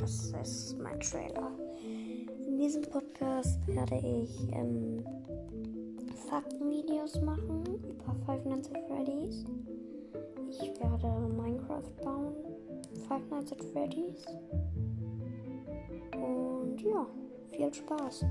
das ist mein Trailer. In diesem Podcast werde ich ähm, Faktenvideos machen über Five Nights at Freddy's. Ich werde Minecraft bauen, Five Nights at Freddy's. Und ja, viel Spaß.